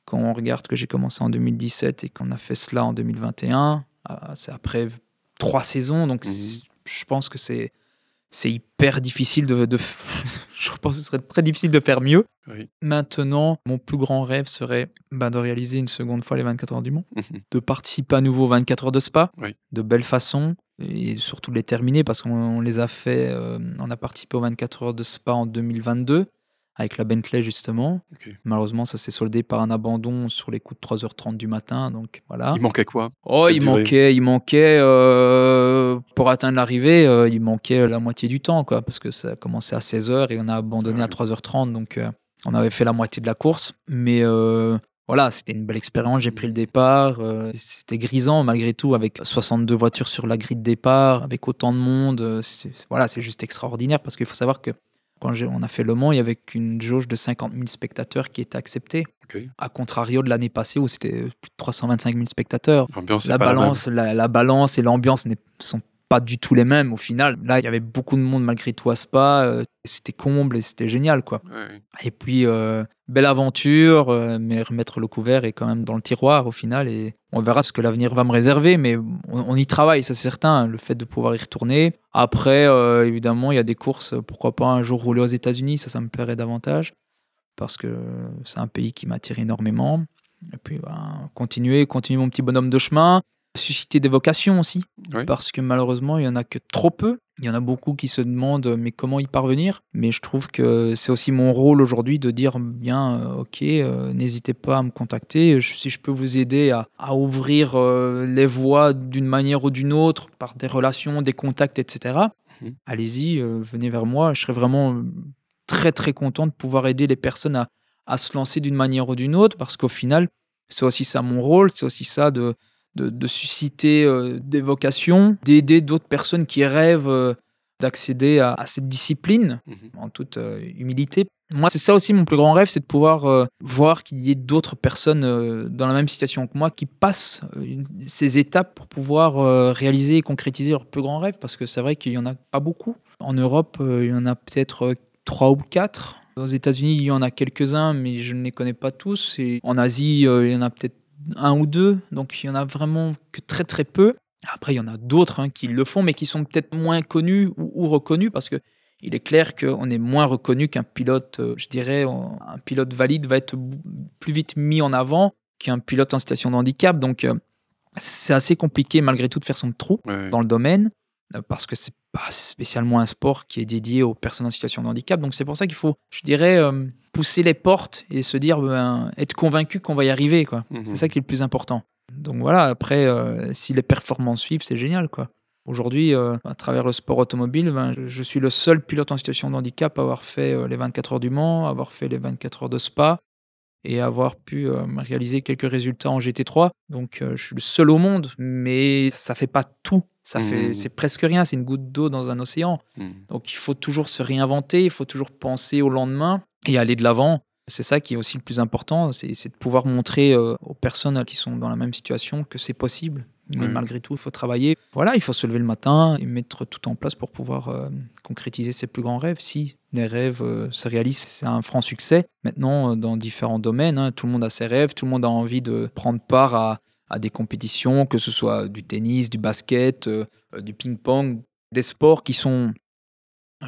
quand on regarde que j'ai commencé en 2017 et qu'on a fait cela en 2021, ah, c'est après trois saisons, donc c'est- je pense que c'est c'est hyper difficile de, de je pense que ce serait très difficile de faire mieux. Oui. Maintenant, mon plus grand rêve serait bah, de réaliser une seconde fois les 24 heures du Mans, Mhm. de participer à nouveau aux 24 heures de Spa, Oui. de belle façon, et surtout de les terminer parce qu'on on les a fait, euh, on a participé aux 24 heures de Spa en 2022 avec la Bentley justement. Malheureusement, ça s'est soldé par un abandon sur les coups de 3h30 du matin, donc voilà. Il manquait quoi? Oh, il durée manquait, il manquait euh, pour atteindre l'arrivée, euh, il manquait la moitié du temps, quoi, parce que ça a commencé à 16h et on a abandonné à Ouais. 3h30, donc euh, on avait fait la moitié de la course. Mais voilà, c'était une belle expérience. J'ai pris le départ, euh, c'était grisant malgré tout, avec 62 voitures sur la grille de départ, avec autant de monde. euh, voilà, c'est juste extraordinaire parce qu'il faut savoir que quand on a fait Le Mans, il y avait qu'une jauge de 50 000 spectateurs qui était acceptée. Ok. À contrario de l'année passée où c'était plus de 325 000 spectateurs la balance, la, la balance et l'ambiance ne sont pas du tout les mêmes au final. Là, il y avait beaucoup de monde malgré tout à Spa. euh, c'était comble et c'était génial, quoi. Et puis, euh, belle aventure, euh, mais remettre le couvert est quand même dans le tiroir au final. Et on verra ce que l'avenir va me réserver, mais on, on y travaille, ça c'est certain, le fait de pouvoir y retourner. Après, évidemment, il y a des courses, pourquoi pas un jour rouler aux États-Unis, ça, ça me plairait davantage, parce que c'est un pays qui m'attire énormément. Et puis, ben, continuer, continuer mon petit bonhomme de chemin, susciter des vocations aussi, Oui. parce que malheureusement, il y en a que trop peu. Il y en a beaucoup qui se demandent mais comment y parvenir? Mais je trouve que c'est aussi mon rôle aujourd'hui de dire bien, euh, ok, euh, n'hésitez pas à me contacter. Je- si je peux vous aider à, à ouvrir euh, les voies d'une manière ou d'une autre par des relations, des contacts, etc. Mhm. Allez-y, euh, venez vers moi. Je serais vraiment très très content de pouvoir aider les personnes à, à se lancer d'une manière ou d'une autre, parce qu'au final, c'est aussi ça mon rôle, c'est aussi ça de, de, susciter euh, des vocations, d'aider d'autres personnes qui rêvent euh, d'accéder à, cette discipline mhm. en toute euh, humilité. Moi, c'est ça aussi mon plus grand rêve, c'est de pouvoir voir qu'il y ait d'autres personnes dans la même situation que moi qui passent ces étapes pour pouvoir réaliser et concrétiser leurs plus grands rêves, parce que c'est vrai qu'il n'y en a pas beaucoup. En Europe, il y en a peut-être trois ou quatre. Aux États-Unis, il y en a quelques-uns, mais je ne les connais pas tous. Et en Asie, il y en a peut-être un ou deux, donc il y en a vraiment que très très peu. Après, il y en a d'autres hein, qui le font, mais qui sont peut-être moins connus ou, reconnus parce que il est clair qu'on est moins reconnu qu'un pilote, euh, je dirais, un pilote valide va être plus vite mis en avant qu'un pilote en situation de handicap. Donc, euh, c'est assez compliqué malgré tout de faire son trou dans le domaine euh, parce que c'est pas spécialement un sport qui est dédié aux personnes en situation de handicap. Donc, c'est pour ça qu'il faut, je dirais, pousser les portes et se dire, ben, être convaincu qu'on va y arriver. quoi. C'est ça qui est le plus important. Donc voilà, après, euh, si les performances suivent, c'est génial. quoi. Aujourd'hui, euh, à travers le sport automobile, ben, je, suis le seul pilote en situation de handicap à avoir fait euh, les 24 heures du Mans, avoir fait les 24 heures de Spa et avoir pu réaliser quelques résultats en GT3. Donc je suis le seul au monde, mais ça fait pas tout. Ça fait, mhm. c'est presque rien, c'est une goutte d'eau dans un océan. Mhm. Donc il faut toujours se réinventer, il faut toujours penser au lendemain et aller de l'avant. C'est ça qui est aussi le plus important, c'est de pouvoir montrer euh, aux personnes qui sont dans la même situation que c'est possible. Mais malgré tout, il faut travailler. Voilà, il faut se lever le matin et mettre tout en place pour pouvoir euh, concrétiser ses plus grands rêves. Si les rêves euh, se réalisent, c'est un franc succès. Maintenant, dans différents domaines, hein, tout le monde a ses rêves, tout le monde a envie de prendre part à, à des compétitions, que ce soit du tennis, du basket, du ping-pong, des sports qui sont,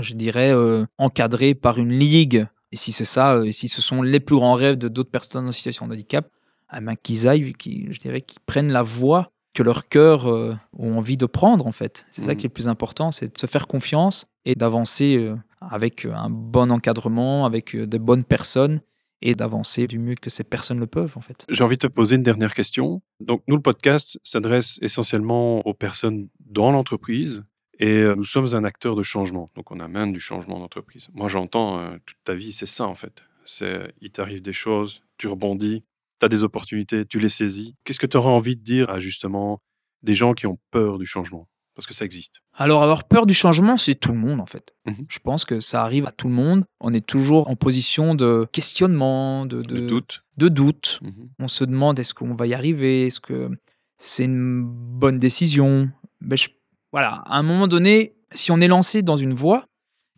je dirais, encadrés par une ligue et si c'est ça, euh, et si ce sont les plus grands rêves de d'autres personnes en situation de handicap, eh ben, qu'ils aillent, je dirais, qu'ils prennent la voie que leur cœur euh, ont envie de prendre en fait. C'est ça mmh. qui est le plus important, c'est de se faire confiance et d'avancer euh, avec un bon encadrement, avec de bonnes personnes et d'avancer du mieux que ces personnes le peuvent en fait. J'ai envie de te poser une dernière question. Donc nous le podcast s'adresse essentiellement aux personnes dans l'entreprise et nous sommes un acteur de changement, donc on amène du changement d'entreprise. Moi, j'entends toute ta vie, c'est ça en fait. C'est il t'arrive des choses, tu rebondis, tu as des opportunités, tu les saisis. Qu'est-ce que tu aurais envie de dire à justement des gens qui ont peur du changement? Parce que ça existe. Alors, avoir peur du changement, c'est tout le monde en fait. Mmh Je pense que ça arrive à tout le monde. On est toujours en position de questionnement, de, doute. De doute. Mmh on se demande est-ce qu'on va y arriver? Est-ce que c'est une bonne décision? Ben, je voilà, à un moment donné, si on est lancé dans une voie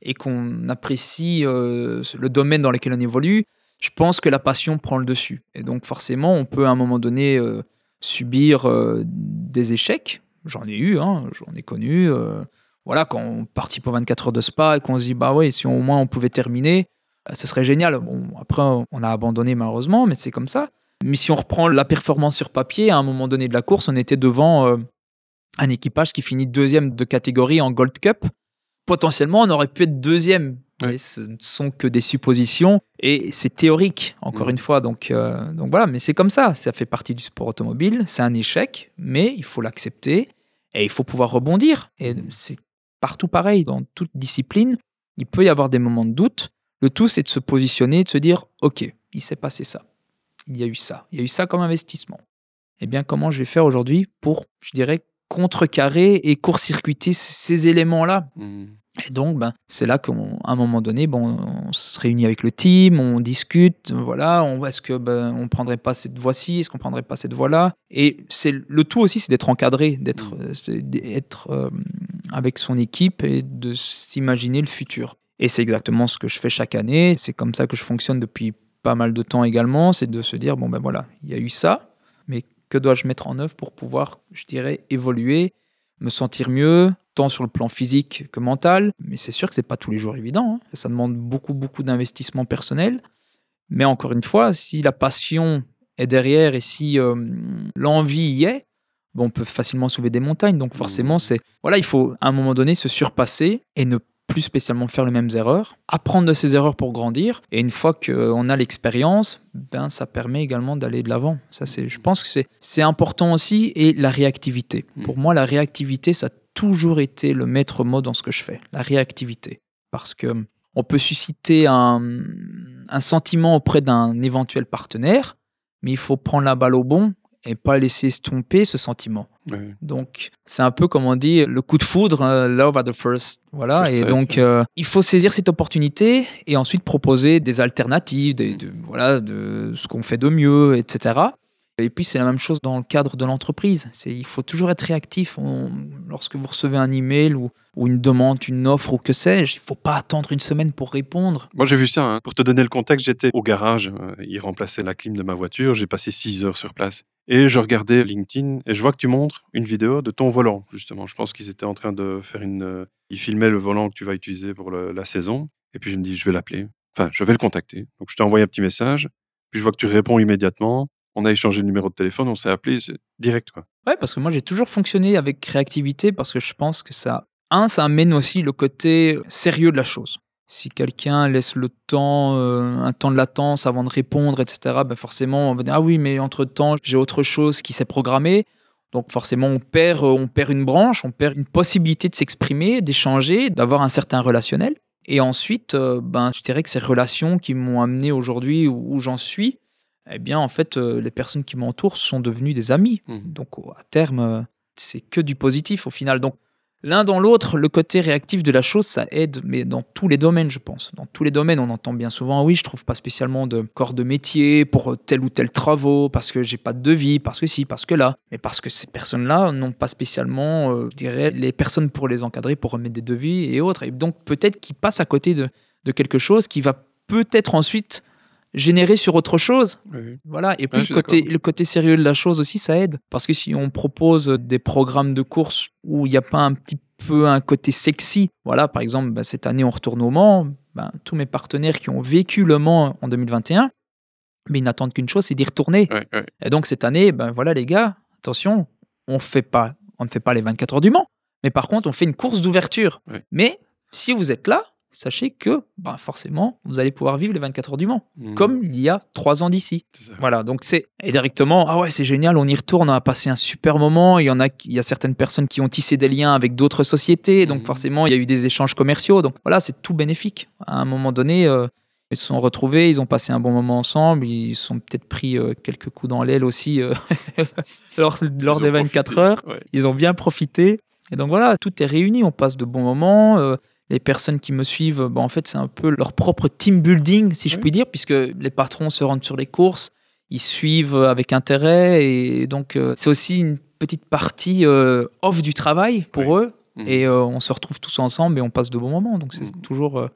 et qu'on apprécie euh, le domaine dans lequel on évolue, je pense que la passion prend le dessus. Et donc forcément, on peut à un moment donné euh, subir euh, des échecs. J'en ai eu, hein, j'en ai connu. voilà, quand on participe aux 24 heures de spa et qu'on se dit, bah ouais, si au moins on pouvait terminer, ce serait génial. Bon, après, on a abandonné malheureusement, mais c'est comme ça. Mais si on reprend la performance sur papier, à un moment donné de la course, on était devant un équipage qui finit deuxième de catégorie en Gold Cup. Potentiellement, on aurait pu être deuxième. Ce ne sont que des suppositions et c'est théorique, encore mm. une fois. Donc, euh, donc voilà, mais c'est comme ça. Ça fait partie du sport automobile. C'est un échec, mais il faut l'accepter et il faut pouvoir rebondir. Et c'est partout pareil, dans toute discipline. Il peut y avoir des moments de doute. Le tout, c'est de se positionner, de se dire Ok, il s'est passé ça. Il y a eu ça. Il y a eu ça comme investissement. Eh bien, comment je vais faire aujourd'hui pour, je dirais, contrecarrer et court-circuiter ces éléments-là? Mmh. Et donc, ben, c'est là qu'à un moment donné, bon, on se réunit avec le team, on discute, voilà, on est-ce que ben, on prendrait pas cette voie-ci, est-ce qu'on prendrait pas cette voie-là Et c'est le tout aussi, c'est d'être encadré, d'être, mmh. euh, avec son équipe et de s'imaginer le futur. Et c'est exactement ce que je fais chaque année. C'est comme ça que je fonctionne depuis pas mal de temps également. C'est de se dire bon ben voilà, il y a eu ça, mais que dois-je mettre en œuvre pour pouvoir, je dirais, évoluer, me sentir mieux, tant sur le plan physique que mental. Mais c'est sûr que c'est pas tous les jours évident. Hein. Ça demande beaucoup, beaucoup d'investissement personnel. Mais encore une fois, si la passion est derrière et si euh, l'envie y est, on peut facilement soulever des montagnes. Donc forcément, mmh. c'est voilà, il faut à un moment donné se surpasser et ne plus spécialement faire les mêmes erreurs, apprendre de ces erreurs pour grandir. Et une fois qu'on a l'expérience, ben, ça permet également d'aller de l'avant. Ça, c'est, je pense que c'est, important aussi. Et la réactivité. Mm. Pour moi, la réactivité, ça toujours été le maître mot dans ce que je fais. La réactivité. Parce que on peut susciter un, un sentiment auprès d'un éventuel partenaire, mais il faut prendre la balle au bon et pas laisser estomper ce sentiment. Donc, c'est un peu comme on dit le coup de foudre, euh, love at the first. Voilà. First et sight, donc, ouais. euh, il faut saisir cette opportunité et ensuite proposer des alternatives, des, de, voilà, de ce qu'on fait de mieux, etc. Et puis, c'est la même chose dans le cadre de l'entreprise. Il faut toujours être réactif. Lorsque vous recevez un email ou, ou une demande, une offre ou que sais-je, il faut pas attendre une semaine pour répondre. Moi, j'ai vu ça. hein. Pour te donner le contexte, j'étais au garage. euh, il remplaçait la clim de ma voiture. J'ai passé 6 heures sur place. Et je regardais LinkedIn et je vois que tu montres une vidéo de ton volant, justement. Je pense qu'ils étaient en train de faire une. euh, Ils filmaient le volant que tu vas utiliser pour la saison. Et puis je me dis, je vais l'appeler. Enfin, je vais le contacter. Donc je t'ai envoyé un petit message. Puis je vois que tu réponds immédiatement. On a échangé le numéro de téléphone, on s'est appelé, direct quoi. Ouais, parce que moi j'ai toujours fonctionné avec réactivité parce que je pense que ça, un, ça amène aussi le côté sérieux de la chose. Si quelqu'un laisse le temps, euh, un temps de latence avant de répondre, etc., ben forcément on va dire ah oui, mais entre temps j'ai autre chose qui s'est programmée. Donc forcément on perd, euh, on perd une branche, on perd une possibilité de s'exprimer, d'échanger, d'avoir un certain relationnel. Et ensuite, euh, ben je dirais que ces relations qui m'ont amené aujourd'hui où j'en suis, eh bien en fait euh, les personnes qui m'entourent sont devenues des amis. Mhm. Donc à terme, euh, c'est que du positif au final. Donc l'un dans l'autre, le côté réactif de la chose, ça aide, mais dans tous les domaines, je pense. Dans tous les domaines, on entend bien souvent, oui, je trouve pas spécialement de corps de métier pour euh, tel ou tel travaux, parce que j'ai pas de devis, parce que si, parce que là. Mais parce que ces personnes-là n'ont pas spécialement, euh, je dirais, les personnes pour les encadrer, pour remettre des devis et autres. Et donc peut-être qu'ils passent à côté de, de quelque chose qui va peut-être ensuite générer sur autre chose. Oui. Voilà, et puis le, côté, le côté sérieux de la chose aussi, ça aide. Parce que si on propose des programmes de course où il n'y a pas un petit peu un côté sexy, voilà, par exemple, bah, cette année on retourne au Mans, bah, tous mes partenaires qui ont vécu le Mans en 2021, mais ils n'attendent qu'une chose, c'est d'y retourner. Ouais, ouais. Et donc cette année, ben voilà les gars, attention, on fait pas, on ne fait pas les 24 heures du Mans, mais par contre on fait une course d'ouverture. Ouais. Mais si vous êtes là, sachez que ben, forcément vous allez pouvoir vivre les 24 heures du Mans, Mhm. comme il y a trois ans d'ici. Voilà, donc c'est et directement ah ouais c'est génial, on y retourne, on a passé un super moment. Il y en a, il y a certaines personnes qui ont tissé des liens avec d'autres sociétés, donc Mhm. forcément il y a eu des échanges commerciaux. Donc voilà, c'est tout bénéfique. À un moment donné, euh, ils se sont retrouvés, ils ont passé un bon moment ensemble, ils se sont peut-être pris euh, quelques coups dans l'aile aussi euh, lors, lors des ont 24 profité. heures. Ouais. Ils ont bien profité. Et donc voilà, tout est réuni, on passe de bons moments. Euh, les personnes qui me suivent, bah, en fait, c'est un peu leur propre team building, si je puis dire, puisque les patrons se rendent sur les courses, ils suivent avec intérêt. Et donc, euh, c'est aussi une petite partie euh, off du travail pour eux. Mhm. Et euh, on se retrouve tous ensemble et on passe de bons moments. Donc, c'est Mhm. toujours. euh,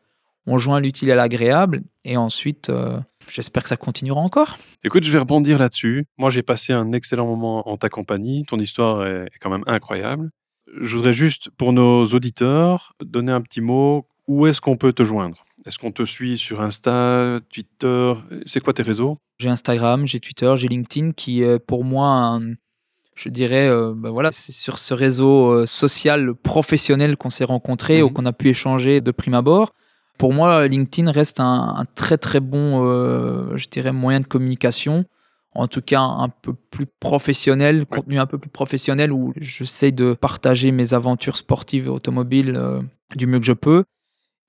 on joint l'utile à l'agréable. Et ensuite, euh, j'espère que ça continuera encore. Écoute, je vais rebondir là-dessus. Moi, j'ai passé un excellent moment en ta compagnie. Ton histoire est quand même incroyable. Je voudrais juste, pour nos auditeurs, donner un petit mot. Où est-ce qu'on peut te joindre? Est-ce qu'on te suit sur Insta, Twitter? C'est quoi tes réseaux? J'ai Instagram, j'ai Twitter, j'ai LinkedIn qui est pour moi, un- je dirais, euh, ben voilà, c'est sur ce réseau euh, social professionnel qu'on s'est rencontrés Mhm. ou qu'on a pu échanger de prime abord. Pour moi, LinkedIn reste un, un très très bon, euh, je dirais, moyen de communication. En tout cas, un peu plus professionnel, contenu un peu plus professionnel où j'essaie de partager mes aventures sportives et automobiles euh, du mieux que je peux.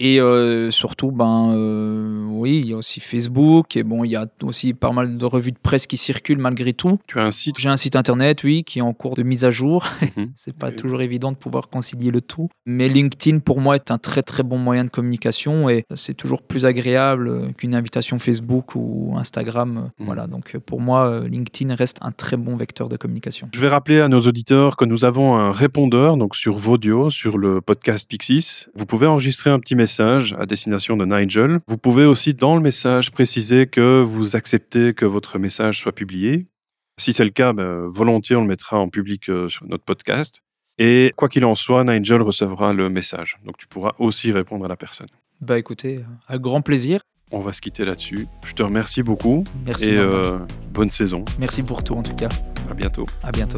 Et euh, surtout, ben, euh, oui, il y a aussi Facebook. Et bon, il y a aussi pas mal de revues de presse qui circulent malgré tout. Tu as un site J'ai un site internet, oui, qui est en cours de mise à jour. Mhm. C'est pas Oui. toujours évident de pouvoir concilier le tout. Mais LinkedIn, pour moi, est un très très bon moyen de communication et c'est toujours plus agréable euh, qu'une invitation Facebook ou Instagram. Mhm. Voilà, donc pour moi, LinkedIn reste un très bon vecteur de communication. Je vais rappeler à nos auditeurs que nous avons un répondeur donc sur Vodio, sur le podcast Pixis. Vous pouvez enregistrer un petit message à destination de Nigel. Vous pouvez aussi dans le message préciser que vous acceptez que votre message soit publié. Si c'est le cas, ben, volontiers on le mettra en public euh, sur notre podcast. Et quoi qu'il en soit, Nigel recevra le message. Donc tu pourras aussi répondre à la personne. Bah écoutez, à grand plaisir. On va se quitter là-dessus. Je te remercie beaucoup Merci. et euh, bonne saison. Merci pour tout en tout cas. À bientôt. À bientôt.